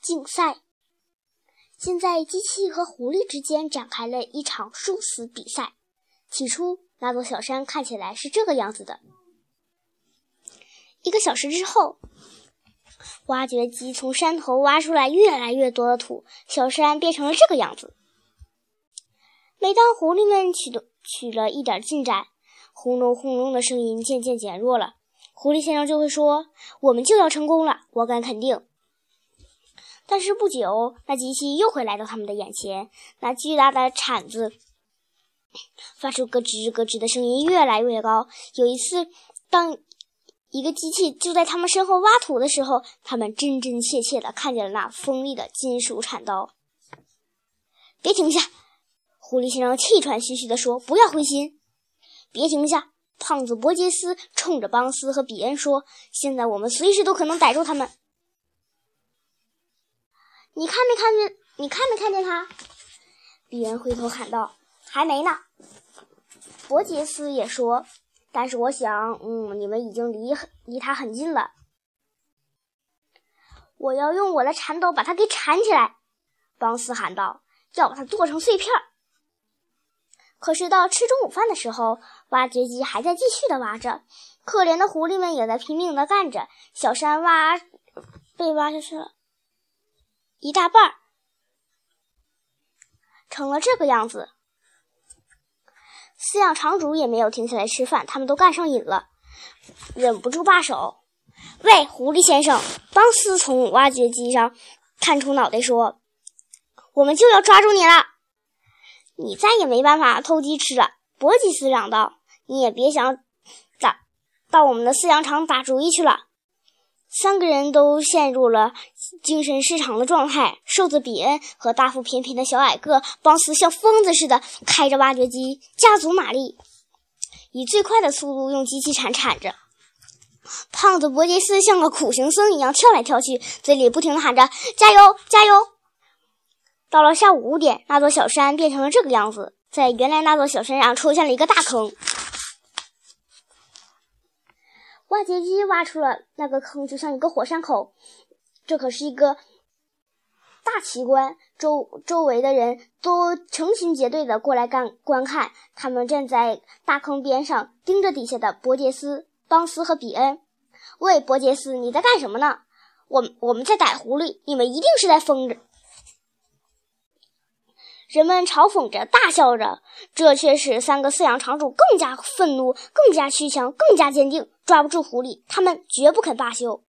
竞赛。现在，机器和狐狸之间展开了一场殊死比赛。起初，那座小山看起来是这个样子的。一个小时之后，挖掘机从山头挖出来越来越多的土，小山变成了这个样子。每当狐狸们取得取了一点进展，轰隆轰隆的声音渐渐减弱了，狐狸先生就会说：“我们就要成功了，我敢肯定。”但是不久，那机器又会来到他们的眼前，那巨大的铲子发出咯吱咯吱的声音，越来越高。有一次，当一个机器就在他们身后挖土的时候，他们真真切切地看见了那锋利的金属铲刀。别停下！狐狸先生气喘吁吁地说：“不要灰心，别停下！”胖子伯杰斯冲着邦斯和比恩说：“现在我们随时都可能逮住他们。”你看没看见？你看没看见他？比恩回头喊道：“还没呢。”伯杰斯也说。但是我想，嗯，你们已经离离他很近了。我要用我的铲斗把它给铲起来，邦斯喊道：“要把它剁成碎片。”可是到吃中午饭的时候，挖掘机还在继续的挖着，可怜的狐狸们也在拼命的干着。小山挖被挖下去了一大半儿，成了这个样子。饲养场主也没有停下来吃饭，他们都干上瘾了，忍不住罢手。喂，狐狸先生！邦斯从挖掘机上探出脑袋说：“我们就要抓住你了，你再也没办法偷鸡吃了。”伯吉斯嚷道：“你也别想打到我们的饲养场打主意去了。”三个人都陷入了精神失常的状态。瘦子比恩和大腹便便的小矮个邦斯像疯子似的开着挖掘机，加足马力，以最快的速度用机器铲铲着。胖子伯杰斯像个苦行僧一样跳来跳去，嘴里不停地喊着：“加油，加油！”到了下午五点，那座小山变成了这个样子，在原来那座小山上出现了一个大坑。挖掘机挖出了那个坑，就像一个火山口。这可是一个大奇观，周周围的人都成群结队的过来干观看。他们站在大坑边上，盯着底下的伯杰斯、邦斯和比恩。喂，伯杰斯，你在干什么呢？我我们在逮狐狸，你们一定是在疯着。人们嘲讽着，大笑着，这却使三个饲养场主更加愤怒，更加虚强，更加坚定。抓不住狐狸，他们绝不肯罢休。